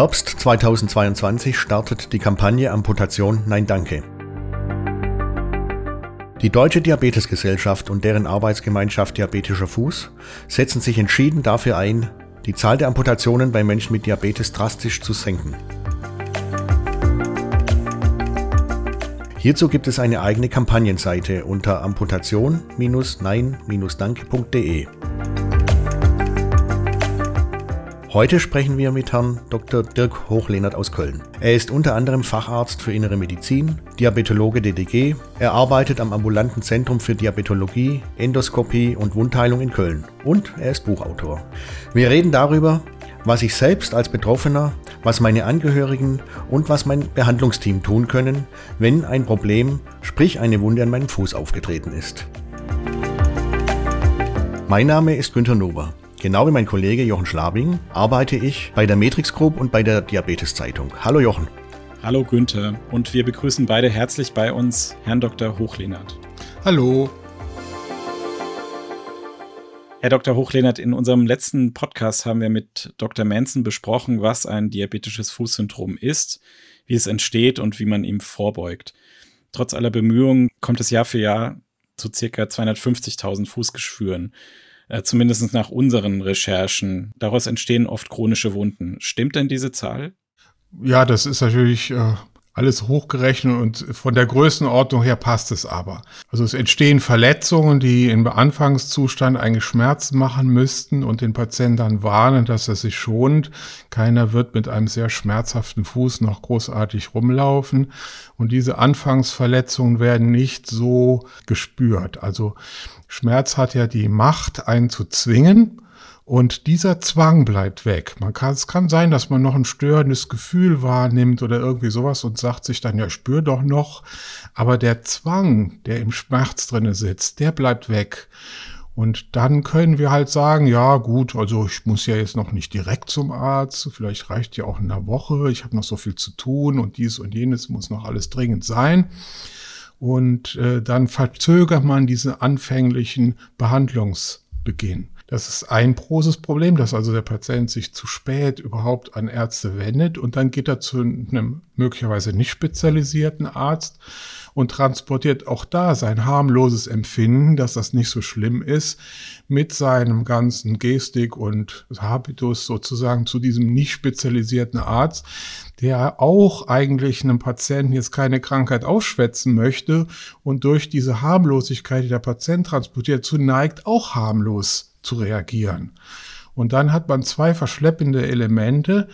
Herbst 2022 startet die Kampagne Amputation Nein Danke. Die Deutsche Diabetesgesellschaft und deren Arbeitsgemeinschaft Diabetischer Fuß setzen sich entschieden dafür ein, die Zahl der Amputationen bei Menschen mit Diabetes drastisch zu senken. Hierzu gibt es eine eigene Kampagnenseite unter amputation-nein-danke.de. Heute sprechen wir mit Herrn Dr. Dirk Hochlehnert aus Köln. Er ist unter anderem Facharzt für Innere Medizin, Diabetologe DDG. Er arbeitet am ambulanten Zentrum für Diabetologie, Endoskopie und Wundheilung in Köln. Und er ist Buchautor. Wir reden darüber, was ich selbst als Betroffener, was meine Angehörigen und was mein Behandlungsteam tun können, wenn ein Problem, sprich eine Wunde an meinem Fuß aufgetreten ist. Mein Name ist Günter Nober. Genau wie mein Kollege Jochen Schlabing arbeite ich bei der Matrix Group und bei der Diabetes Zeitung. Hallo Jochen. Hallo Günther und wir begrüßen beide herzlich bei uns Herrn Dr. Hochlehnert. Hallo. Herr Dr. Hochlehnert, in unserem letzten Podcast haben wir mit Dr. Manson besprochen, was ein diabetisches Fußsyndrom ist, wie es entsteht und wie man ihm vorbeugt. Trotz aller Bemühungen kommt es Jahr für Jahr zu circa 250.000 Fußgeschwüren äh, zumindest nach unseren Recherchen. Daraus entstehen oft chronische Wunden. Stimmt denn diese Zahl? Ja, das ist natürlich äh, alles hochgerechnet und von der Größenordnung her passt es aber. Also es entstehen Verletzungen, die im Anfangszustand eigentlich Schmerzen machen müssten und den Patienten dann warnen, dass er sich schont. Keiner wird mit einem sehr schmerzhaften Fuß noch großartig rumlaufen und diese Anfangsverletzungen werden nicht so gespürt. Also Schmerz hat ja die Macht, einen zu zwingen. Und dieser Zwang bleibt weg. Man kann, es kann sein, dass man noch ein störendes Gefühl wahrnimmt oder irgendwie sowas und sagt sich dann, ja, spür doch noch. Aber der Zwang, der im Schmerz drinne sitzt, der bleibt weg. Und dann können wir halt sagen, ja gut, also ich muss ja jetzt noch nicht direkt zum Arzt, vielleicht reicht ja auch in einer Woche, ich habe noch so viel zu tun und dies und jenes muss noch alles dringend sein. Und äh, dann verzögert man diesen anfänglichen Behandlungsbeginn. Das ist ein großes Problem, dass also der Patient sich zu spät überhaupt an Ärzte wendet und dann geht er zu einem möglicherweise nicht spezialisierten Arzt und transportiert auch da sein harmloses Empfinden, dass das nicht so schlimm ist, mit seinem ganzen Gestik und Habitus sozusagen zu diesem nicht spezialisierten Arzt, der auch eigentlich einem Patienten jetzt keine Krankheit aufschwätzen möchte und durch diese Harmlosigkeit, die der Patient transportiert, zu neigt, auch harmlos zu reagieren. Und dann hat man zwei verschleppende Elemente.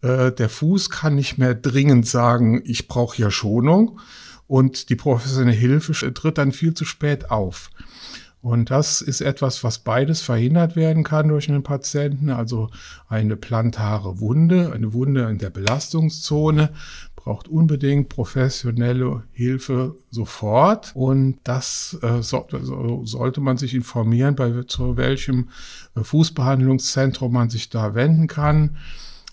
Äh, der Fuß kann nicht mehr dringend sagen, ich brauche hier Schonung und die professionelle Hilfe tritt dann viel zu spät auf. Und das ist etwas, was beides verhindert werden kann durch einen Patienten. Also eine plantare Wunde, eine Wunde in der Belastungszone braucht unbedingt professionelle Hilfe sofort. Und das äh, so, so, sollte man sich informieren, bei zu welchem äh, Fußbehandlungszentrum man sich da wenden kann.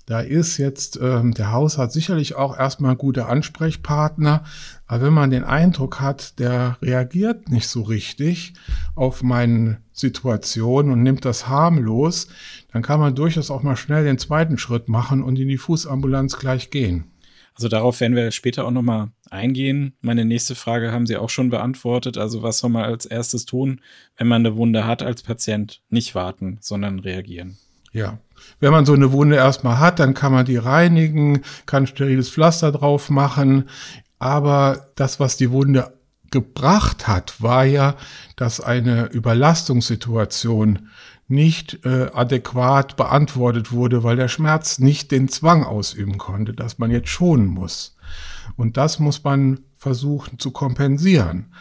Da ist jetzt ähm, der Hausarzt sicherlich auch erstmal ein guter Ansprechpartner, aber wenn man den Eindruck hat, der reagiert nicht so richtig auf meine Situation und nimmt das harmlos, dann kann man durchaus auch mal schnell den zweiten Schritt machen und in die Fußambulanz gleich gehen. Also darauf werden wir später auch nochmal eingehen. Meine nächste Frage haben Sie auch schon beantwortet. Also was soll man als erstes tun, wenn man eine Wunde hat als Patient? Nicht warten, sondern reagieren. Ja, wenn man so eine Wunde erstmal hat, dann kann man die reinigen, kann steriles Pflaster drauf machen. Aber das, was die Wunde gebracht hat, war ja, dass eine Überlastungssituation nicht äh, adäquat beantwortet wurde, weil der Schmerz nicht den Zwang ausüben konnte, dass man jetzt schonen muss. Und das muss man versuchen zu kompensieren.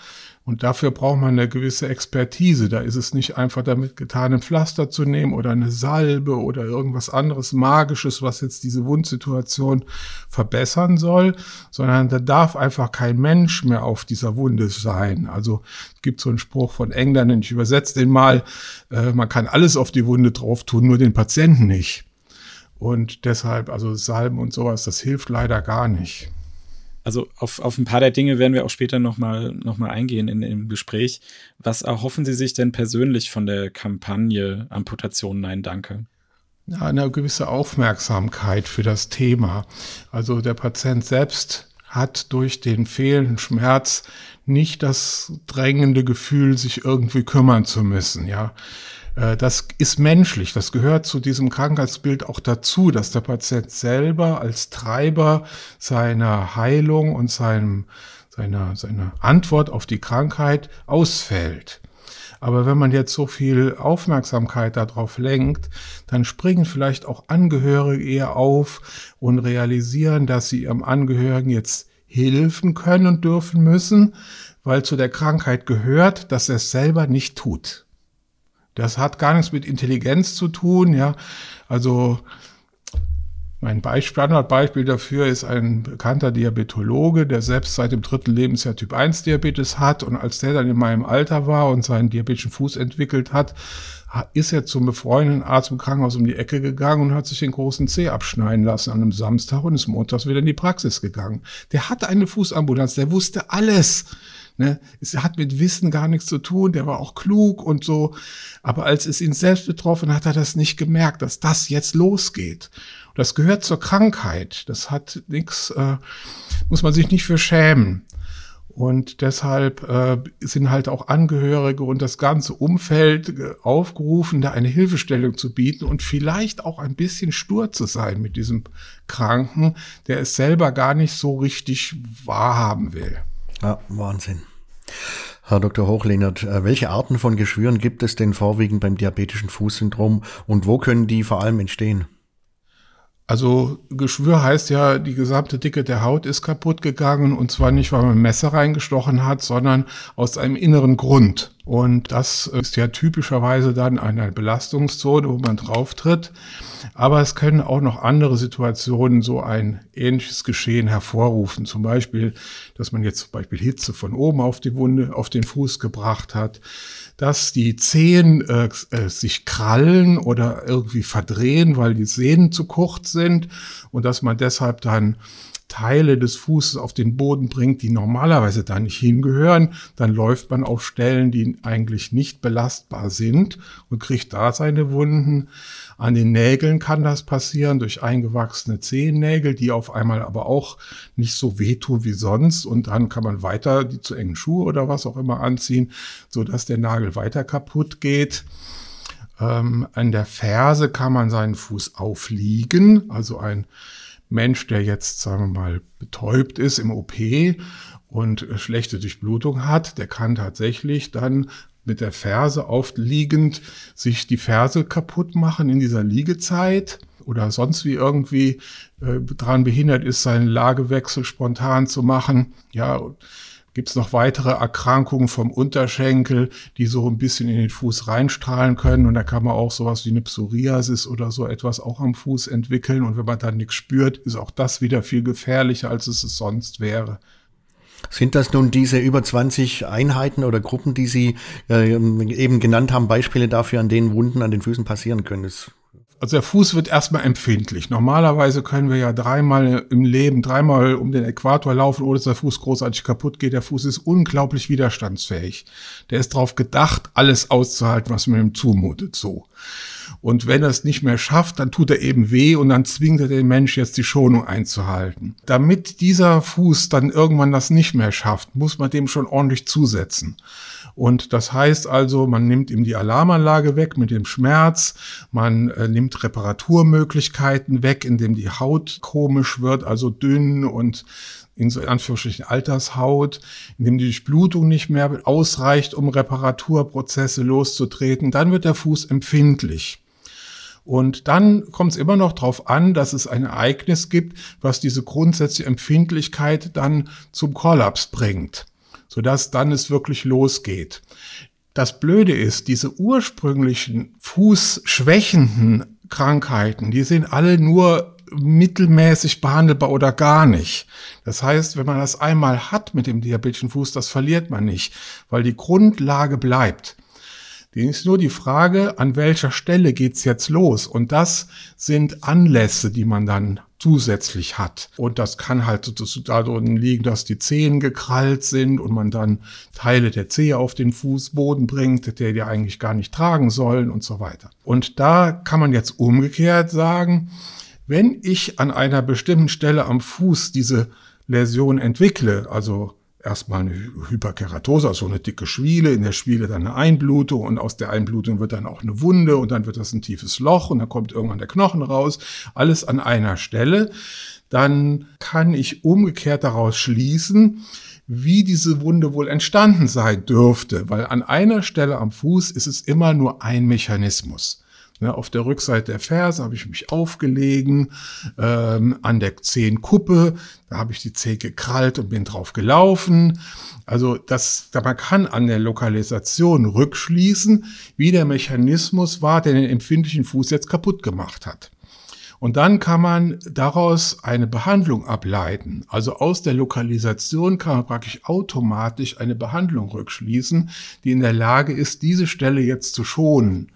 Und dafür braucht man eine gewisse Expertise. Da ist es nicht einfach damit getan, ein Pflaster zu nehmen oder eine Salbe oder irgendwas anderes Magisches, was jetzt diese Wundsituation verbessern soll, sondern da darf einfach kein Mensch mehr auf dieser Wunde sein. Also es gibt so einen Spruch von Engländern, ich übersetze den mal, äh, man kann alles auf die Wunde drauf tun, nur den Patienten nicht. Und deshalb, also Salben und sowas, das hilft leider gar nicht. Also auf, auf ein paar der Dinge werden wir auch später nochmal noch mal eingehen in, im Gespräch. Was erhoffen Sie sich denn persönlich von der Kampagne Amputation Nein Danke? Eine gewisse Aufmerksamkeit für das Thema. Also der Patient selbst hat durch den fehlenden Schmerz nicht das drängende Gefühl, sich irgendwie kümmern zu müssen, ja. Äh, das ist menschlich. Das gehört zu diesem Krankheitsbild auch dazu, dass der Patient selber als Treiber seiner Heilung und seinem, seiner, seiner Antwort auf die Krankheit ausfällt. Aber wenn man jetzt so viel Aufmerksamkeit darauf lenkt, dann springen vielleicht auch Angehörige eher auf und realisieren, dass sie ihrem Angehörigen jetzt helfen können und dürfen müssen, weil zu der Krankheit gehört, dass er es selber nicht tut. Das hat gar nichts mit Intelligenz zu tun, ja. Also mein Beispiel, Standardbeispiel dafür ist ein bekannter Diabetologe, der selbst seit dem dritten Lebensjahr Typ 1 Diabetes hat. Und als der dann in meinem Alter war und seinen diabetischen Fuß entwickelt hat, ist er zum befreundeten Arzt im Krankenhaus um die Ecke gegangen und hat sich den großen Zeh abschneiden lassen an einem Samstag und ist montags wieder in die Praxis gegangen. Der hatte eine Fußambulanz, der wusste alles. Ne? Es hat mit Wissen gar nichts zu tun, der war auch klug und so. Aber als es ihn selbst betroffen hat, hat er das nicht gemerkt, dass das jetzt losgeht. Und das gehört zur Krankheit. Das hat nichts, äh, muss man sich nicht für schämen. Und deshalb äh, sind halt auch Angehörige und das ganze Umfeld aufgerufen, da eine Hilfestellung zu bieten und vielleicht auch ein bisschen stur zu sein mit diesem Kranken, der es selber gar nicht so richtig wahrhaben will. Ja, Wahnsinn. Herr Dr. Hochlehnert, äh, welche Arten von Geschwüren gibt es denn vorwiegend beim diabetischen Fußsyndrom und wo können die vor allem entstehen? Also Geschwür heißt ja, die gesamte Dicke der Haut ist kaputt gegangen und zwar nicht, weil man ein Messer reingestochen hat, sondern aus einem inneren Grund. Und das ist ja typischerweise dann eine Belastungszone, wo man drauf tritt. Aber es können auch noch andere Situationen so ein ähnliches Geschehen hervorrufen. Zum Beispiel, dass man jetzt zum Beispiel Hitze von oben auf die Wunde, auf den Fuß gebracht hat dass die Zehen äh, äh, sich krallen oder irgendwie verdrehen, weil die Sehnen zu kurz sind und dass man deshalb dann Teile des Fußes auf den Boden bringt, die normalerweise da nicht hingehören, dann läuft man auf Stellen, die eigentlich nicht belastbar sind und kriegt da seine Wunden. An den Nägeln kann das passieren durch eingewachsene Zehennägel, die auf einmal aber auch nicht so wehtun wie sonst und dann kann man weiter die zu engen Schuhe oder was auch immer anziehen, so dass der Nagel weiter kaputt geht. Ähm, an der Ferse kann man seinen Fuß aufliegen, also ein Mensch, der jetzt, sagen wir mal, betäubt ist im OP und schlechte Durchblutung hat, der kann tatsächlich dann mit der Ferse aufliegend sich die Ferse kaputt machen in dieser Liegezeit oder sonst wie irgendwie äh, daran behindert ist, seinen Lagewechsel spontan zu machen. Ja, Gibt es noch weitere Erkrankungen vom Unterschenkel, die so ein bisschen in den Fuß reinstrahlen können? Und da kann man auch sowas wie eine Psoriasis oder so etwas auch am Fuß entwickeln. Und wenn man dann nichts spürt, ist auch das wieder viel gefährlicher, als es sonst wäre. Sind das nun diese über 20 Einheiten oder Gruppen, die Sie äh, eben genannt haben, Beispiele dafür, an denen Wunden an den Füßen passieren können? Das also der Fuß wird erstmal empfindlich. Normalerweise können wir ja dreimal im Leben, dreimal um den Äquator laufen, ohne dass der Fuß großartig kaputt geht. Der Fuß ist unglaublich widerstandsfähig. Der ist darauf gedacht, alles auszuhalten, was man ihm zumutet. So. Und wenn er es nicht mehr schafft, dann tut er eben weh und dann zwingt er den Mensch jetzt die Schonung einzuhalten. Damit dieser Fuß dann irgendwann das nicht mehr schafft, muss man dem schon ordentlich zusetzen. Und das heißt also, man nimmt ihm die Alarmanlage weg mit dem Schmerz, man äh, nimmt Reparaturmöglichkeiten weg, indem die Haut komisch wird, also dünn und in so Anführungsstrichen Altershaut, indem die Durchblutung nicht mehr ausreicht, um Reparaturprozesse loszutreten, dann wird der Fuß empfindlich. Und dann kommt es immer noch darauf an, dass es ein Ereignis gibt, was diese grundsätzliche Empfindlichkeit dann zum Kollaps bringt sodass dann es wirklich losgeht. Das Blöde ist, diese ursprünglichen fußschwächenden Krankheiten, die sind alle nur mittelmäßig behandelbar oder gar nicht. Das heißt, wenn man das einmal hat mit dem diabetischen Fuß, das verliert man nicht, weil die Grundlage bleibt. Die ist nur die Frage, an welcher Stelle geht's jetzt los? Und das sind Anlässe, die man dann zusätzlich hat. Und das kann halt darin liegen, dass die Zehen gekrallt sind und man dann Teile der Zehe auf den Fußboden bringt, der die eigentlich gar nicht tragen sollen und so weiter. Und da kann man jetzt umgekehrt sagen, wenn ich an einer bestimmten Stelle am Fuß diese Läsion entwickle, also erstmal eine Hyperkeratose, also eine dicke Schwiele, in der Schwiele dann eine Einblutung und aus der Einblutung wird dann auch eine Wunde und dann wird das ein tiefes Loch und dann kommt irgendwann der Knochen raus, alles an einer Stelle, dann kann ich umgekehrt daraus schließen, wie diese Wunde wohl entstanden sein dürfte, weil an einer Stelle am Fuß ist es immer nur ein Mechanismus. Ne, auf der Rückseite der Ferse habe ich mich aufgelegen, ähm, an der Zehenkuppe, da habe ich die Zehe gekrallt und bin drauf gelaufen. Also das, man kann an der Lokalisation rückschließen, wie der Mechanismus war, der den empfindlichen Fuß jetzt kaputt gemacht hat. Und dann kann man daraus eine Behandlung ableiten. Also aus der Lokalisation kann man praktisch automatisch eine Behandlung rückschließen, die in der Lage ist, diese Stelle jetzt zu schonen.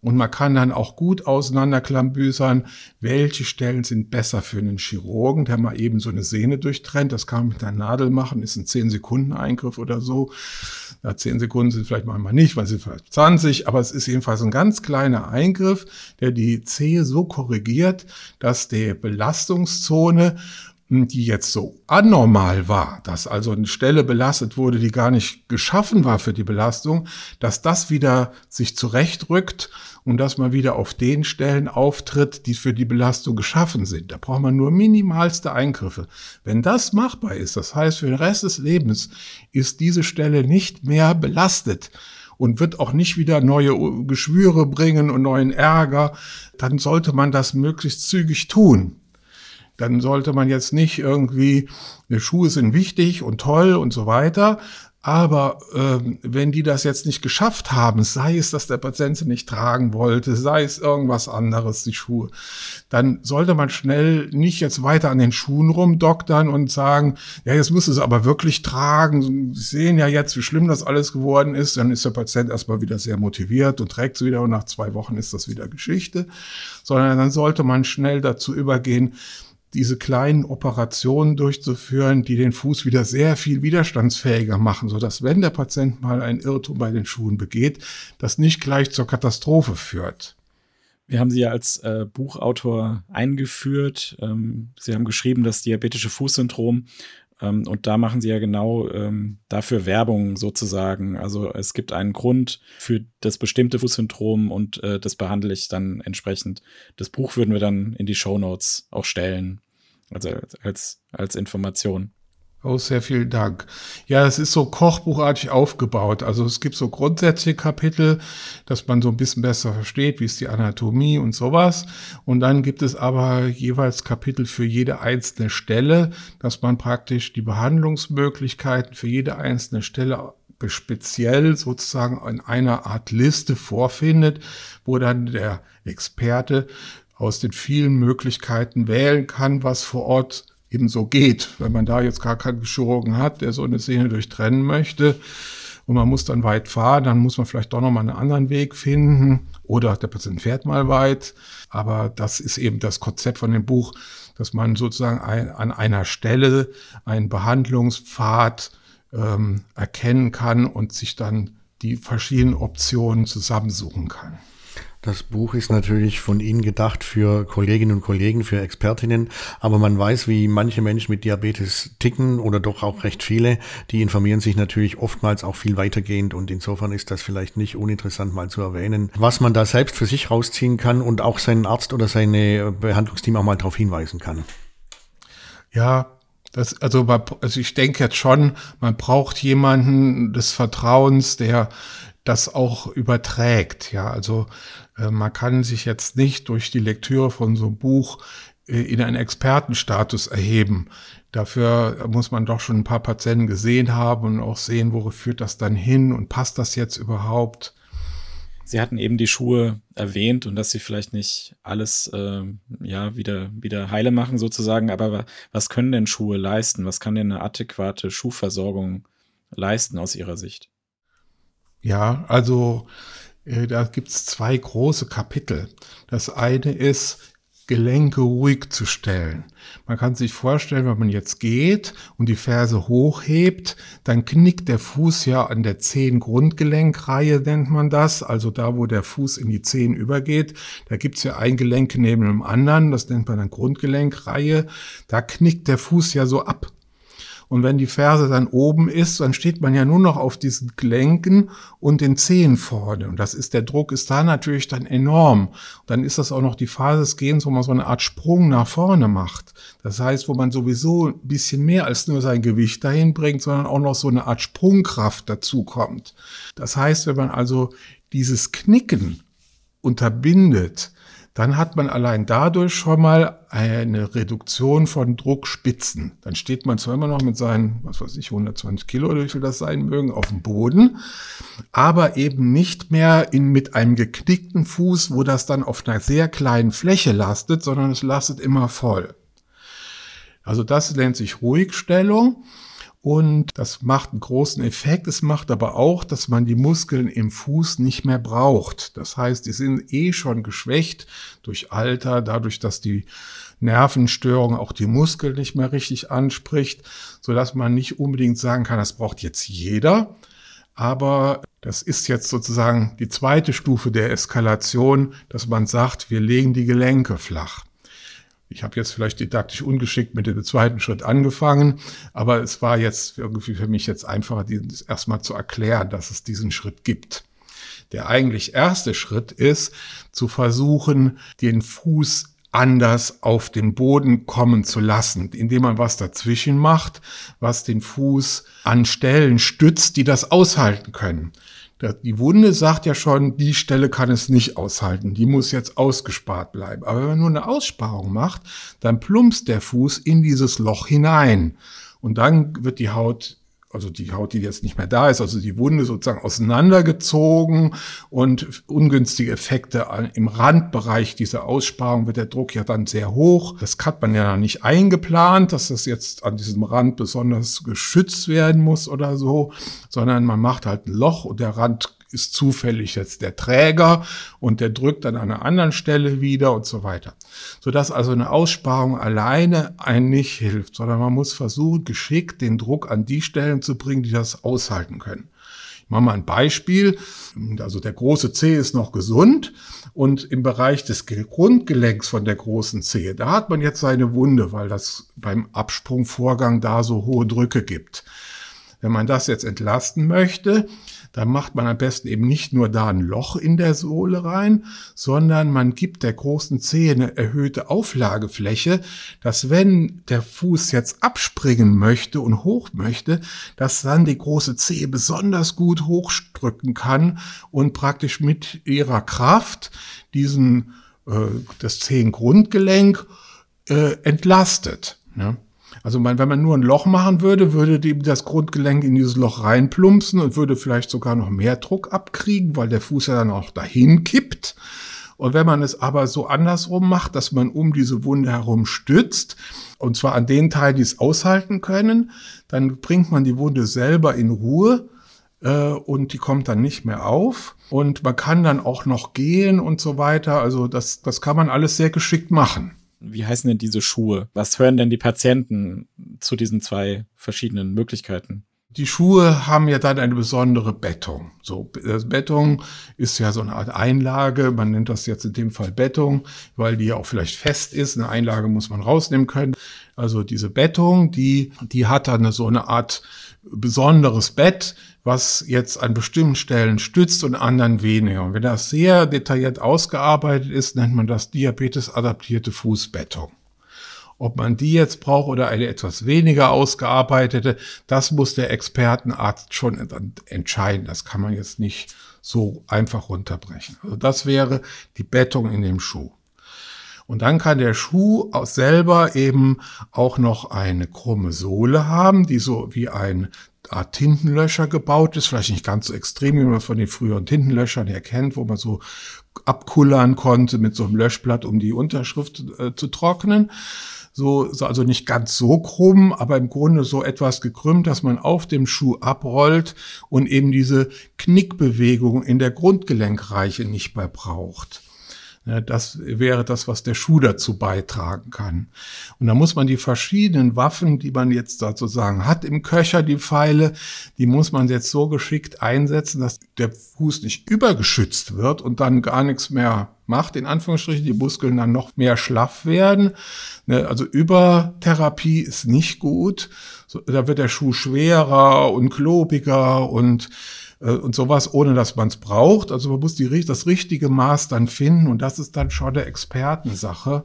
Und man kann dann auch gut auseinanderklambüsern, welche Stellen sind besser für einen Chirurgen, der mal eben so eine Sehne durchtrennt. Das kann man mit einer Nadel machen, ist ein 10-Sekunden-Eingriff oder so. Ja, 10 Sekunden sind vielleicht manchmal nicht, weil sie vielleicht 20, aber es ist jedenfalls ein ganz kleiner Eingriff, der die Zehe so korrigiert, dass die Belastungszone die jetzt so anormal war, dass also eine Stelle belastet wurde, die gar nicht geschaffen war für die Belastung, dass das wieder sich zurechtrückt und dass man wieder auf den Stellen auftritt, die für die Belastung geschaffen sind. Da braucht man nur minimalste Eingriffe. Wenn das machbar ist, das heißt für den Rest des Lebens ist diese Stelle nicht mehr belastet, und wird auch nicht wieder neue Geschwüre bringen und neuen Ärger, dann sollte man das möglichst zügig tun dann sollte man jetzt nicht irgendwie, die Schuhe sind wichtig und toll und so weiter. Aber ähm, wenn die das jetzt nicht geschafft haben, sei es, dass der Patient sie nicht tragen wollte, sei es irgendwas anderes, die Schuhe, dann sollte man schnell nicht jetzt weiter an den Schuhen rumdoktern und sagen, ja, jetzt muss es aber wirklich tragen. Sie sehen ja jetzt, wie schlimm das alles geworden ist. Dann ist der Patient erstmal wieder sehr motiviert und trägt es wieder und nach zwei Wochen ist das wieder Geschichte. Sondern dann sollte man schnell dazu übergehen, diese kleinen Operationen durchzuführen, die den Fuß wieder sehr viel widerstandsfähiger machen, so dass wenn der Patient mal ein Irrtum bei den Schuhen begeht, das nicht gleich zur Katastrophe führt. Wir haben Sie ja als äh, Buchautor eingeführt. Ähm, Sie haben geschrieben, das diabetische Fußsyndrom ähm, und da machen sie ja genau ähm, dafür Werbung sozusagen. Also es gibt einen Grund für das bestimmte Fußsyndrom und äh, das behandle ich dann entsprechend. Das Buch würden wir dann in die Show Notes auch stellen. Also als, als Information. Oh, sehr vielen Dank. Ja, es ist so kochbuchartig aufgebaut. Also es gibt so grundsätzliche Kapitel, dass man so ein bisschen besser versteht, wie ist die Anatomie und sowas. Und dann gibt es aber jeweils Kapitel für jede einzelne Stelle, dass man praktisch die Behandlungsmöglichkeiten für jede einzelne Stelle speziell sozusagen in einer Art Liste vorfindet, wo dann der Experte aus den vielen Möglichkeiten wählen kann, was vor Ort eben so geht. Wenn man da jetzt gar keinen Chirurgen hat, der so eine Szene durchtrennen möchte und man muss dann weit fahren, dann muss man vielleicht doch nochmal einen anderen Weg finden oder der Patient fährt mal weit. Aber das ist eben das Konzept von dem Buch, dass man sozusagen ein, an einer Stelle einen Behandlungspfad ähm, erkennen kann und sich dann die verschiedenen Optionen zusammensuchen kann. Das Buch ist natürlich von Ihnen gedacht für Kolleginnen und Kollegen, für Expertinnen, aber man weiß, wie manche Menschen mit Diabetes ticken oder doch auch recht viele, die informieren sich natürlich oftmals auch viel weitergehend und insofern ist das vielleicht nicht uninteressant mal zu erwähnen, was man da selbst für sich rausziehen kann und auch seinen Arzt oder seine Behandlungsteam auch mal darauf hinweisen kann. Ja, das, also, also ich denke jetzt schon, man braucht jemanden des Vertrauens, der das auch überträgt. Ja, also man kann sich jetzt nicht durch die Lektüre von so einem Buch äh, in einen Expertenstatus erheben. Dafür muss man doch schon ein paar Patienten gesehen haben und auch sehen, wo führt das dann hin und passt das jetzt überhaupt. Sie hatten eben die Schuhe erwähnt und dass sie vielleicht nicht alles äh, ja wieder wieder heile machen sozusagen, aber was können denn Schuhe leisten? Was kann denn eine adäquate Schuhversorgung leisten aus Ihrer Sicht? Ja, also äh, da gibt es zwei große Kapitel. Das eine ist Gelenke ruhig zu stellen. Man kann sich vorstellen, wenn man jetzt geht und die Ferse hochhebt, dann knickt der Fuß ja an der Zehen-Grundgelenkreihe, nennt man das, also da, wo der Fuß in die Zehen übergeht. Da gibt's ja ein Gelenk neben dem anderen, das nennt man dann Grundgelenkreihe. Da knickt der Fuß ja so ab. Und wenn die Ferse dann oben ist, dann steht man ja nur noch auf diesen Gelenken und den Zehen vorne. Und das ist, der Druck ist da natürlich dann enorm. Dann ist das auch noch die Phase des Gehens, wo man so eine Art Sprung nach vorne macht. Das heißt, wo man sowieso ein bisschen mehr als nur sein Gewicht dahin bringt, sondern auch noch so eine Art Sprungkraft dazu kommt. Das heißt, wenn man also dieses Knicken unterbindet, dann hat man allein dadurch schon mal eine Reduktion von Druckspitzen. Dann steht man zwar immer noch mit seinen, was weiß ich, 120 Kilo oder wie viel das sein mögen, auf dem Boden, aber eben nicht mehr in, mit einem geknickten Fuß, wo das dann auf einer sehr kleinen Fläche lastet, sondern es lastet immer voll. Also das nennt sich Ruhigstellung. Und das macht einen großen Effekt. Es macht aber auch, dass man die Muskeln im Fuß nicht mehr braucht. Das heißt, die sind eh schon geschwächt durch Alter, dadurch, dass die Nervenstörung auch die Muskeln nicht mehr richtig anspricht, so dass man nicht unbedingt sagen kann, das braucht jetzt jeder. Aber das ist jetzt sozusagen die zweite Stufe der Eskalation, dass man sagt, wir legen die Gelenke flach. Ich habe jetzt vielleicht didaktisch ungeschickt mit dem zweiten Schritt angefangen, aber es war jetzt irgendwie für mich jetzt einfacher, das erstmal zu erklären, dass es diesen Schritt gibt. Der eigentlich erste Schritt ist, zu versuchen, den Fuß anders auf den Boden kommen zu lassen, indem man was dazwischen macht, was den Fuß an Stellen stützt, die das aushalten können. Die Wunde sagt ja schon, die Stelle kann es nicht aushalten, die muss jetzt ausgespart bleiben. Aber wenn man nur eine Aussparung macht, dann plumpst der Fuß in dieses Loch hinein. Und dann wird die Haut also die Haut, die jetzt nicht mehr da ist, also die Wunde sozusagen auseinandergezogen und ungünstige Effekte im Randbereich dieser Aussparung wird der Druck ja dann sehr hoch. Das hat man ja nicht eingeplant, dass das jetzt an diesem Rand besonders geschützt werden muss oder so, sondern man macht halt ein Loch und der Rand ist zufällig jetzt der Träger und der drückt dann an einer anderen Stelle wieder und so weiter. Sodass also eine Aussparung alleine einen nicht hilft, sondern man muss versuchen, geschickt den Druck an die Stellen zu bringen, die das aushalten können. Ich mache mal ein Beispiel. Also der große Zeh ist noch gesund und im Bereich des Grundgelenks von der großen Zehe, da hat man jetzt seine Wunde, weil das beim Absprungvorgang da so hohe Drücke gibt. Wenn man das jetzt entlasten möchte, dann macht man am besten eben nicht nur da ein Loch in der Sohle rein, sondern man gibt der großen Zehe eine erhöhte Auflagefläche, dass wenn der Fuß jetzt abspringen möchte und hoch möchte, dass dann die große Zehe besonders gut hochdrücken kann und praktisch mit ihrer Kraft diesen äh, das Zehengrundgelenk äh, entlastet. Ne? Also man, wenn man nur ein Loch machen würde, würde die, das Grundgelenk in dieses Loch reinplumpsen und würde vielleicht sogar noch mehr Druck abkriegen, weil der Fuß ja dann auch dahin kippt. Und wenn man es aber so andersrum macht, dass man um diese Wunde herum stützt, und zwar an den Teilen, die es aushalten können, dann bringt man die Wunde selber in Ruhe äh, und die kommt dann nicht mehr auf. Und man kann dann auch noch gehen und so weiter. Also das, das kann man alles sehr geschickt machen wie heißen denn diese Schuhe? Was hören denn die Patienten zu diesen zwei verschiedenen Möglichkeiten? Die Schuhe haben ja dann eine besondere Bettung. So, Bettung ist ja so eine Art Einlage. Man nennt das jetzt in dem Fall Bettung, weil die ja auch vielleicht fest ist. Eine Einlage muss man rausnehmen können. Also diese Bettung, die, die hat dann so eine Art besonderes Bett, was jetzt an bestimmten Stellen stützt und anderen weniger. Und wenn das sehr detailliert ausgearbeitet ist, nennt man das Diabetes-adaptierte Fußbettung. Ob man die jetzt braucht oder eine etwas weniger ausgearbeitete, das muss der Expertenarzt schon entscheiden. Das kann man jetzt nicht so einfach runterbrechen. Also das wäre die Bettung in dem Schuh. Und dann kann der Schuh selber eben auch noch eine krumme Sohle haben, die so wie ein Art Tintenlöscher gebaut ist, vielleicht nicht ganz so extrem, wie man von den früheren Tintenlöschern her kennt, wo man so abkullern konnte mit so einem Löschblatt, um die Unterschrift äh, zu trocknen. So, so, also nicht ganz so krumm, aber im Grunde so etwas gekrümmt, dass man auf dem Schuh abrollt und eben diese Knickbewegung in der Grundgelenkreiche nicht mehr braucht. Das wäre das, was der Schuh dazu beitragen kann. Und da muss man die verschiedenen Waffen, die man jetzt sozusagen hat im Köcher, die Pfeile, die muss man jetzt so geschickt einsetzen, dass der Fuß nicht übergeschützt wird und dann gar nichts mehr macht, in Anführungsstrichen, die Muskeln dann noch mehr schlaff werden. Ne, also Übertherapie ist nicht gut. Da wird der Schuh schwerer und klobiger und äh, und sowas, ohne dass man es braucht. Also man muss die, das richtige Maß dann finden und das ist dann schon eine Expertensache.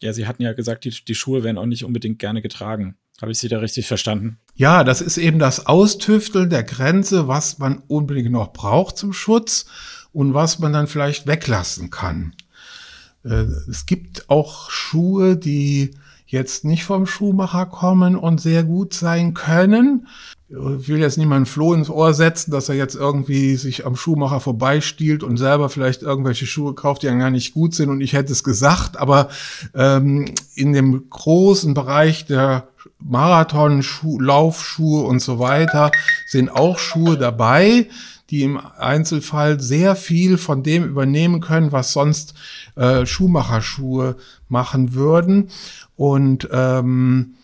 Ja, Sie hatten ja gesagt, die, die Schuhe werden auch nicht unbedingt gerne getragen. Habe ich Sie da richtig verstanden? Ja, das ist eben das Austüfteln der Grenze, was man unbedingt noch braucht zum Schutz und was man dann vielleicht weglassen kann. Äh, es gibt auch Schuhe, die jetzt nicht vom Schuhmacher kommen und sehr gut sein können. Ich will jetzt niemanden Floh ins Ohr setzen, dass er jetzt irgendwie sich am Schuhmacher vorbeistiehlt und selber vielleicht irgendwelche Schuhe kauft, die dann gar nicht gut sind und ich hätte es gesagt, aber ähm, in dem großen Bereich der Marathon, Laufschuhe und so weiter sind auch Schuhe dabei, die im Einzelfall sehr viel von dem übernehmen können, was sonst äh, Schuhmacherschuhe machen würden. Und ähm, äh,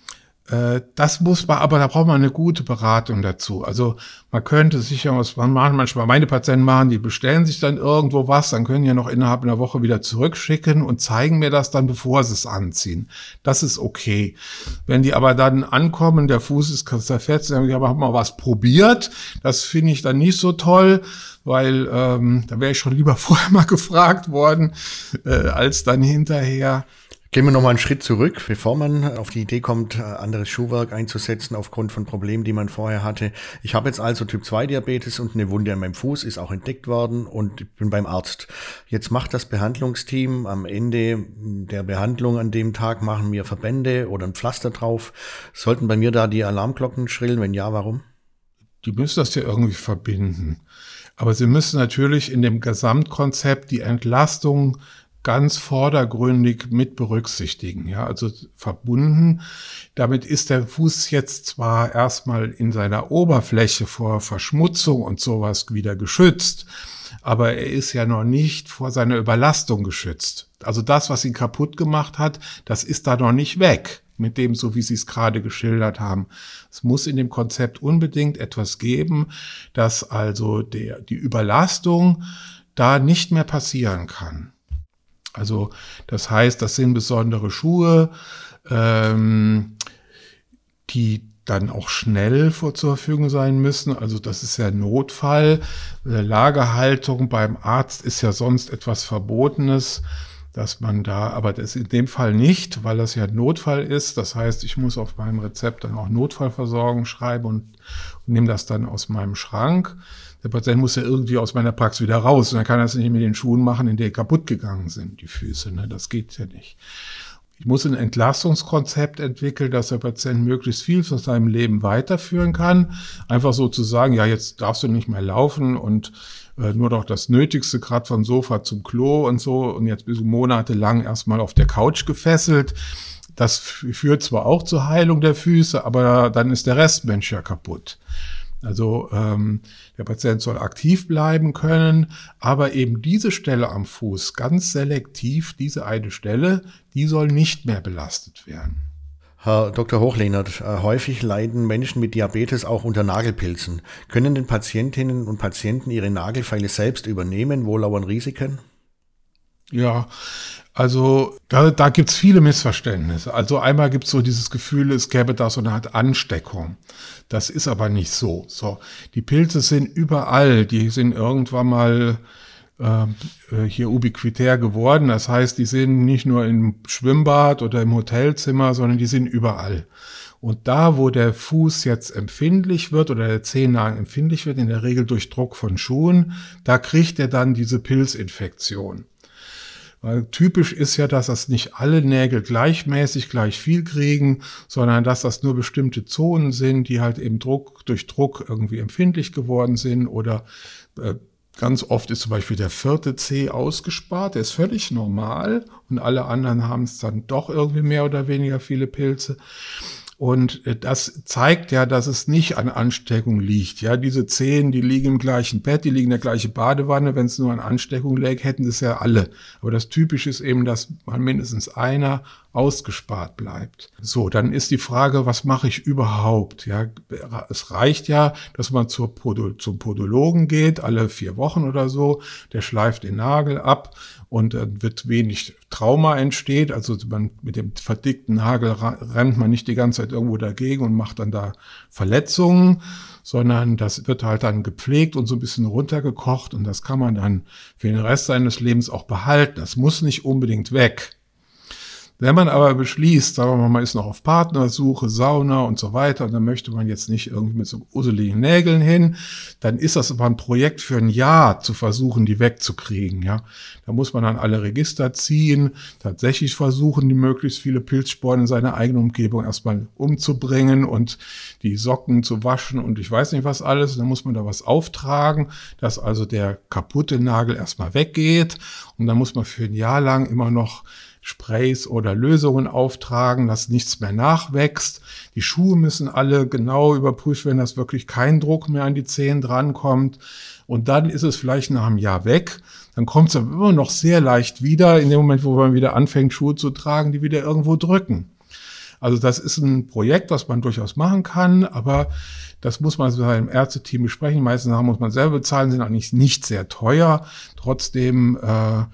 das muss man, aber da braucht man eine gute Beratung dazu. Also man könnte sicher was man machen, manchmal meine Patienten machen, die bestellen sich dann irgendwo was, dann können ja noch innerhalb einer Woche wieder zurückschicken und zeigen mir das dann, bevor sie es anziehen. Das ist okay. Wenn die aber dann ankommen, der Fuß ist zerfetzt, dann haben wir mal was probiert. Das finde ich dann nicht so toll, weil ähm, da wäre ich schon lieber vorher mal gefragt worden, äh, als dann hinterher. Gehen wir nochmal einen Schritt zurück, bevor man auf die Idee kommt, anderes Schuhwerk einzusetzen aufgrund von Problemen, die man vorher hatte. Ich habe jetzt also Typ 2 Diabetes und eine Wunde an meinem Fuß ist auch entdeckt worden und ich bin beim Arzt. Jetzt macht das Behandlungsteam am Ende der Behandlung an dem Tag machen mir Verbände oder ein Pflaster drauf. Sollten bei mir da die Alarmglocken schrillen? Wenn ja, warum? Die müssen das ja irgendwie verbinden. Aber sie müssen natürlich in dem Gesamtkonzept die Entlastung ganz vordergründig mit berücksichtigen. Ja, also verbunden. Damit ist der Fuß jetzt zwar erstmal in seiner Oberfläche vor Verschmutzung und sowas wieder geschützt, aber er ist ja noch nicht vor seiner Überlastung geschützt. Also das, was ihn kaputt gemacht hat, das ist da noch nicht weg mit dem, so wie Sie es gerade geschildert haben. Es muss in dem Konzept unbedingt etwas geben, dass also der, die Überlastung da nicht mehr passieren kann. Also das heißt, das sind besondere Schuhe, ähm, die dann auch schnell vor zur Verfügung sein müssen. Also das ist ja Notfall. Lagerhaltung beim Arzt ist ja sonst etwas Verbotenes, dass man da, aber das in dem Fall nicht, weil das ja Notfall ist. Das heißt, ich muss auf meinem Rezept dann auch Notfallversorgung schreiben und, und nehme das dann aus meinem Schrank der Patient muss ja irgendwie aus meiner Praxis wieder raus. Und dann kann er es nicht mit den Schuhen machen, in denen kaputt gegangen sind, die Füße. Ne? Das geht ja nicht. Ich muss ein Entlastungskonzept entwickeln, dass der Patient möglichst viel von seinem Leben weiterführen kann. Einfach so zu sagen, ja, jetzt darfst du nicht mehr laufen und äh, nur doch das Nötigste, gerade vom Sofa zum Klo und so und jetzt bist du monatelang erstmal auf der Couch gefesselt. Das führt zwar auch zur Heilung der Füße, aber dann ist der Restmensch ja kaputt. Also ähm, der Patient soll aktiv bleiben können, aber eben diese Stelle am Fuß, ganz selektiv, diese eine Stelle, die soll nicht mehr belastet werden. Herr Dr. Hochlehnert, äh, häufig leiden Menschen mit Diabetes auch unter Nagelpilzen. Können denn Patientinnen und Patienten ihre Nagelfeile selbst übernehmen? Wo lauern Risiken? Ja, also da, da gibt es viele Missverständnisse. Also einmal gibt es so dieses Gefühl, es gäbe da so eine Art Ansteckung. Das ist aber nicht so. So, die Pilze sind überall. Die sind irgendwann mal äh, hier ubiquitär geworden. Das heißt, die sind nicht nur im Schwimmbad oder im Hotelzimmer, sondern die sind überall. Und da, wo der Fuß jetzt empfindlich wird oder der Zehennagel empfindlich wird, in der Regel durch Druck von Schuhen, da kriegt er dann diese Pilzinfektion. Weil typisch ist ja, dass das nicht alle Nägel gleichmäßig gleich viel kriegen, sondern dass das nur bestimmte Zonen sind, die halt eben Druck durch Druck irgendwie empfindlich geworden sind oder äh, Ganz oft ist zum Beispiel der vierte C ausgespart, der ist völlig normal und alle anderen haben es dann doch irgendwie mehr oder weniger viele Pilze. Und äh, das zeigt ja, dass es nicht an Ansteckung liegt. Ja, diese Zehen, die liegen im gleichen Bett, die liegen in der gleichen Badewanne. Wenn es nur an Ansteckung läge, hätten das ja alle. Aber das Typische ist eben, dass mal mindestens einer ausgespart bleibt. So, dann ist die Frage, was mache ich überhaupt? Ja, es reicht ja, dass man zur Podo, zum Podologen geht, alle vier Wochen oder so. Der schleift den Nagel ab und dann wird wenig Trauma entsteht. Also man, mit dem verdickten Nagel rennt man nicht die ganze Zeit irgendwo dagegen und macht dann da Verletzungen, sondern das wird halt dann gepflegt und so ein bisschen runtergekocht und das kann man dann für den Rest seines Lebens auch behalten. Das muss nicht unbedingt weg. Wenn man aber beschließt, sagen wir mal, man ist noch auf Partnersuche, Sauna und so weiter, und dann möchte man jetzt nicht irgendwie mit so useligen Nägeln hin, dann ist das aber ein Projekt für ein Jahr zu versuchen, die wegzukriegen, ja. Da muss man dann alle Register ziehen, tatsächlich versuchen, die möglichst viele Pilzsporen in seiner eigenen Umgebung erstmal umzubringen und die Socken zu waschen und ich weiß nicht was alles. Dann muss man da was auftragen, dass also der kaputte Nagel erstmal weggeht und dann muss man für ein Jahr lang immer noch Sprays oder Lösungen auftragen, dass nichts mehr nachwächst. Die Schuhe müssen alle genau überprüft werden, dass wirklich kein Druck mehr an die Zehen drankommt. Und dann ist es vielleicht nach einem Jahr weg. Dann kommt es aber immer noch sehr leicht wieder, in dem Moment, wo man wieder anfängt, Schuhe zu tragen, die wieder irgendwo drücken. Also das ist ein Projekt, was man durchaus machen kann, aber das muss man mit seinem Ärzteteam besprechen. Die meisten Sachen muss man selber bezahlen, sind eigentlich nicht sehr teuer. Trotzdem äh,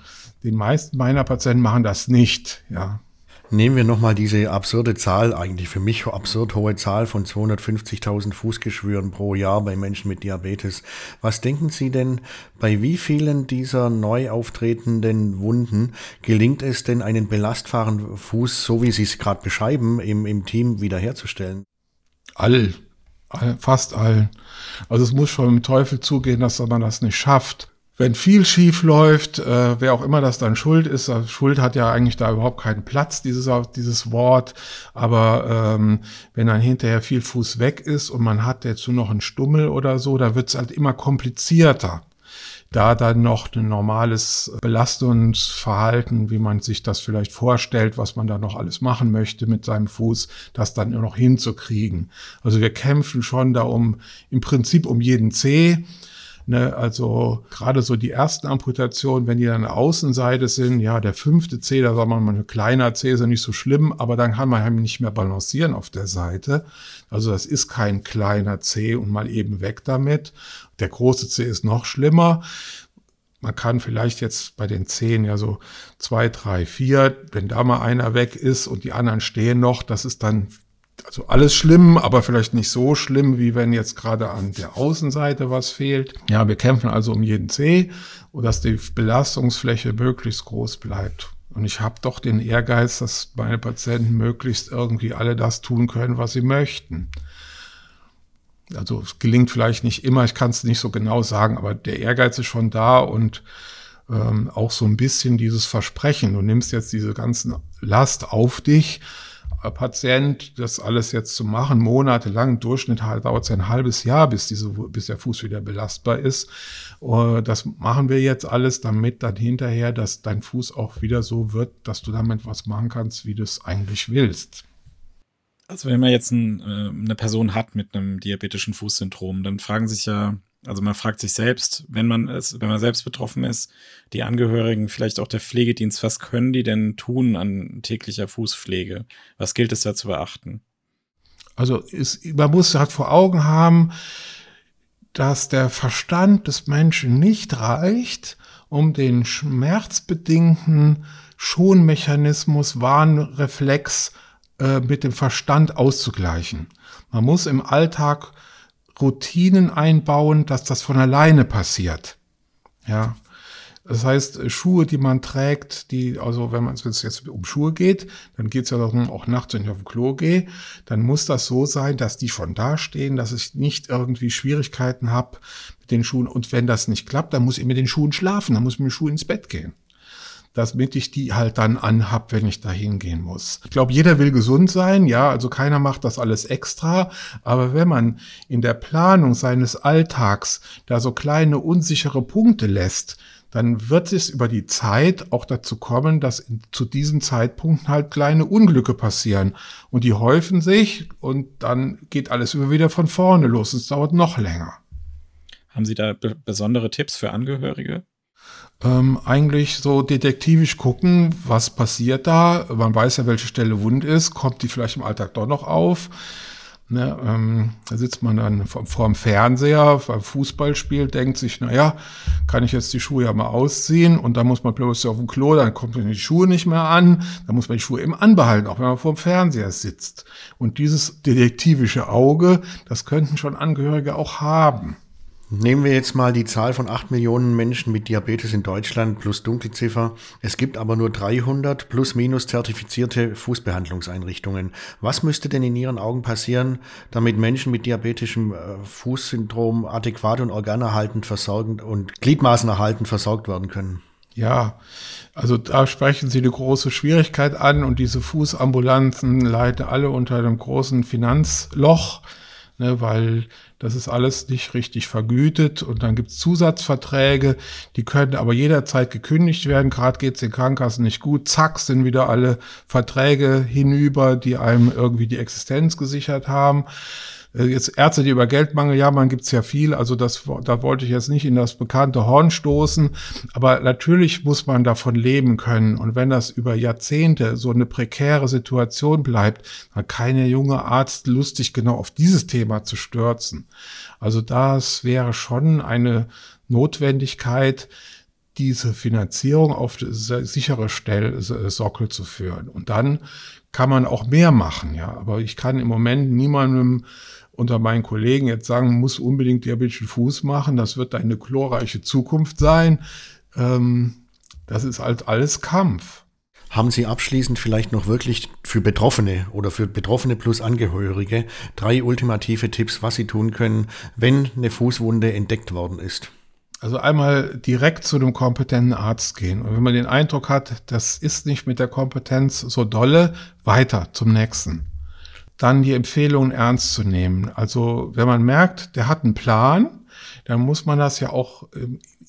die meisten meiner Patienten machen das nicht, ja. Nehmen wir nochmal diese absurde Zahl, eigentlich für mich absurd hohe Zahl von 250.000 Fußgeschwüren pro Jahr bei Menschen mit Diabetes. Was denken Sie denn, bei wie vielen dieser neu auftretenden Wunden gelingt es denn, einen belastbaren Fuß, so wie Sie es gerade beschreiben, im, im Team wiederherzustellen? All, all, fast allen. Also es muss schon im Teufel zugehen, dass man das nicht schafft wenn viel schief läuft, äh, wer auch immer das dann schuld ist, also Schuld hat ja eigentlich da überhaupt keinen Platz, dieses, dieses Wort, aber ähm, wenn dann hinterher viel Fuß weg ist und man hat dazu noch einen Stummel oder so, da wird's halt immer komplizierter. Da dann noch ein normales Belastungsverhalten, wie man sich das vielleicht vorstellt, was man da noch alles machen möchte mit seinem Fuß, das dann nur noch hinzukriegen. Also wir kämpfen schon da um, im Prinzip um jeden Zeh Ne, also gerade so die ersten Amputationen, wenn die dann Außenseite sind, ja, der fünfte C, da sagt man mal, ein kleiner C ist ja nicht so schlimm, aber dann kann man halt nicht mehr balancieren auf der Seite. Also das ist kein kleiner C und mal eben weg damit. Der große C ist noch schlimmer. Man kann vielleicht jetzt bei den zehn ja so zwei, drei, vier, wenn da mal einer weg ist und die anderen stehen noch, das ist dann also alles schlimm, aber vielleicht nicht so schlimm, wie wenn jetzt gerade an der Außenseite was fehlt. Ja, wir kämpfen also um jeden und dass die Belastungsfläche möglichst groß bleibt. Und ich habe doch den Ehrgeiz, dass meine Patienten möglichst irgendwie alle das tun können, was sie möchten. Also es gelingt vielleicht nicht immer, ich kann es nicht so genau sagen, aber der Ehrgeiz ist schon da und ähm, auch so ein bisschen dieses Versprechen. Du nimmst jetzt diese ganzen Last auf dich Patient, das alles jetzt zu machen, monatelang, im Durchschnitt dauert es ein halbes Jahr, bis, diese, bis der Fuß wieder belastbar ist. Uh, das machen wir jetzt alles, damit dann hinterher, dass dein Fuß auch wieder so wird, dass du damit was machen kannst, wie du es eigentlich willst. Also wenn man jetzt ein, äh, eine Person hat mit einem diabetischen Fußsyndrom, dann fragen sich ja also man fragt sich selbst, wenn man es, wenn man selbst betroffen ist, die Angehörigen, vielleicht auch der Pflegedienst, was können die denn tun an täglicher Fußpflege? Was gilt es da zu beachten? Also ist, man muss halt vor Augen haben, dass der Verstand des Menschen nicht reicht, um den schmerzbedingten Schonmechanismus, Warnreflex äh, mit dem Verstand auszugleichen. Man muss im Alltag Routinen einbauen, dass das von alleine passiert. Ja. Das heißt, Schuhe, die man trägt, die, also wenn man es jetzt um Schuhe geht, dann geht es ja darum, auch nachts, wenn ich auf dem Klo gehe, dann muss das so sein, dass die schon da stehen, dass ich nicht irgendwie Schwierigkeiten habe mit den Schuhen. Und wenn das nicht klappt, dann muss ich mit den Schuhen schlafen, dann muss ich mit den Schuhen ins Bett gehen damit ich die halt dann anhab, wenn ich da hingehen muss. Ich glaube, jeder will gesund sein, ja, also keiner macht das alles extra, aber wenn man in der Planung seines Alltags da so kleine unsichere Punkte lässt, dann wird es über die Zeit auch dazu kommen, dass zu diesen Zeitpunkten halt kleine Unglücke passieren. Und die häufen sich und dann geht alles immer wieder von vorne los. Es dauert noch länger. Haben Sie da besondere Tipps für Angehörige? Ähm, eigentlich so detektivisch gucken, was passiert da. Man weiß ja, welche Stelle wund ist. Kommt die vielleicht im Alltag doch noch auf? Ne, ähm, da sitzt man dann vor, vor dem Fernseher beim Fußballspiel, denkt sich, naja, kann ich jetzt die Schuhe ja mal ausziehen und dann muss man plötzlich auf dem Klo, dann kommt man die Schuhe nicht mehr an, dann muss man die Schuhe eben anbehalten, auch wenn man vor dem Fernseher sitzt. Und dieses detektivische Auge, das könnten schon Angehörige auch haben. Nehmen wir jetzt mal die Zahl von 8 Millionen Menschen mit Diabetes in Deutschland plus Dunkelziffer. Es gibt aber nur 300 plus minus zertifizierte Fußbehandlungseinrichtungen. Was müsste denn in Ihren Augen passieren, damit Menschen mit diabetischem äh, Fußsyndrom adäquat und organerhaltend versorgend und Gliedmaßenerhaltend versorgt werden können? Ja, also da sprechen Sie eine große Schwierigkeit an und diese Fußambulanzen leiden alle unter einem großen Finanzloch ne, weil das ist alles nicht richtig vergütet und dann gibt's Zusatzverträge, die können aber jederzeit gekündigt werden. Gerade geht's den Krankenkassen nicht gut. Zack, sind wieder alle Verträge hinüber, die einem irgendwie die Existenz gesichert haben. Äh, jetzt Ärzte, die über Geldmangel jammern, gibt's ja viel. Also das, da wollte ich jetzt nicht in das bekannte Horn stoßen. Aber natürlich muss man davon leben können. Und wenn das über Jahrzehnte so eine prekäre Situation bleibt, dann keine junge Arzt lustig genau auf dieses Thema zu stürzen. Also das wäre schon eine Notwendigkeit, diese Finanzierung auf sichere Stell Sockel zu führen. Und dann kann man auch mehr machen, ja. Aber ich kann im Moment niemandem unter meinen Kollegen jetzt sagen, muss unbedingt diabetischen Fuß machen, das wird eine glorreiche Zukunft sein. Ähm, das ist halt alles Kampf. Haben Sie abschließend vielleicht noch wirklich für Betroffene oder für Betroffene plus Angehörige drei ultimative Tipps, was sie tun können, wenn eine Fußwunde entdeckt worden ist? Also einmal direkt zu einem kompetenten Arzt gehen. Und wenn man den Eindruck hat, das ist nicht mit der Kompetenz so dolle, weiter zum nächsten dann die Empfehlungen ernst zu nehmen. Also wenn man merkt, der hat einen Plan, dann muss man das ja auch äh,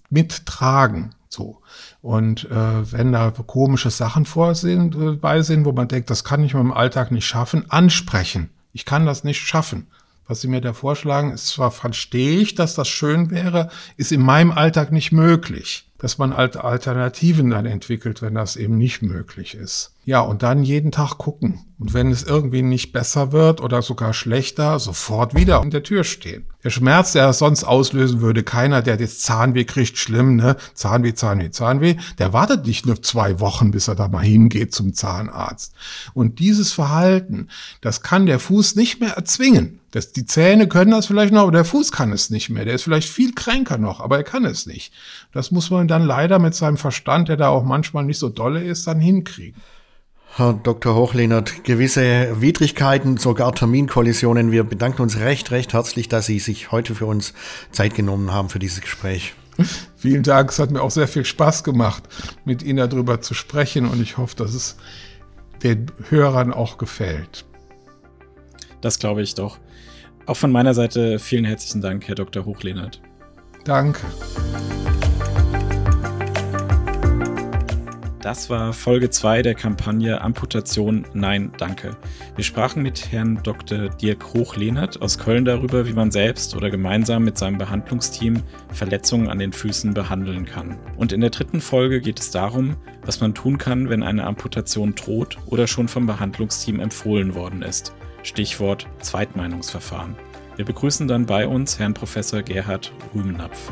mittragen. So. Und äh, wenn da komische Sachen vorsehen, äh, bei sind, wo man denkt, das kann ich mit dem Alltag nicht schaffen, ansprechen. Ich kann das nicht schaffen. Was Sie mir da vorschlagen, ist zwar verstehe ich, dass das schön wäre, ist in meinem Alltag nicht möglich dass man Alternativen dann entwickelt, wenn das eben nicht möglich ist. Ja, und dann jeden Tag gucken. Und wenn es irgendwie nicht besser wird oder sogar schlechter, sofort wieder an der Tür stehen. Der Schmerz, der es sonst auslösen würde, keiner, der jetzt Zahnweh kriegt, schlimm, ne? Zahnweh, Zahnweh, Zahnweh, der wartet nicht nur zwei Wochen, bis er da mal hingeht zum Zahnarzt. Und dieses Verhalten, das kann der Fuß nicht mehr erzwingen. Das, die Zähne können das vielleicht noch, aber der Fuß kann es nicht mehr. Der ist vielleicht viel kränker noch, aber er kann es nicht. Das muss man dann leider mit seinem Verstand, der da auch manchmal nicht so dolle ist, dann hinkriegen. Herr Dr. Hochlehnert, gewisse Widrigkeiten, sogar Terminkollisionen. Wir bedanken uns recht, recht herzlich, dass Sie sich heute für uns Zeit genommen haben für dieses Gespräch. Vielen Dank. Es hat mir auch sehr viel Spaß gemacht, mit Ihnen darüber zu sprechen und ich hoffe, dass es den Hörern auch gefällt. Das glaube ich doch. Auch von meiner Seite vielen herzlichen Dank, Herr Dr. Hochlehnert. Danke. Das war Folge 2 der Kampagne Amputation Nein, danke. Wir sprachen mit Herrn Dr. Dirk Hochlehnert aus Köln darüber, wie man selbst oder gemeinsam mit seinem Behandlungsteam Verletzungen an den Füßen behandeln kann. Und in der dritten Folge geht es darum, was man tun kann, wenn eine Amputation droht oder schon vom Behandlungsteam empfohlen worden ist. Stichwort Zweitmeinungsverfahren. Wir begrüßen dann bei uns Herrn Professor Gerhard Rümennapf.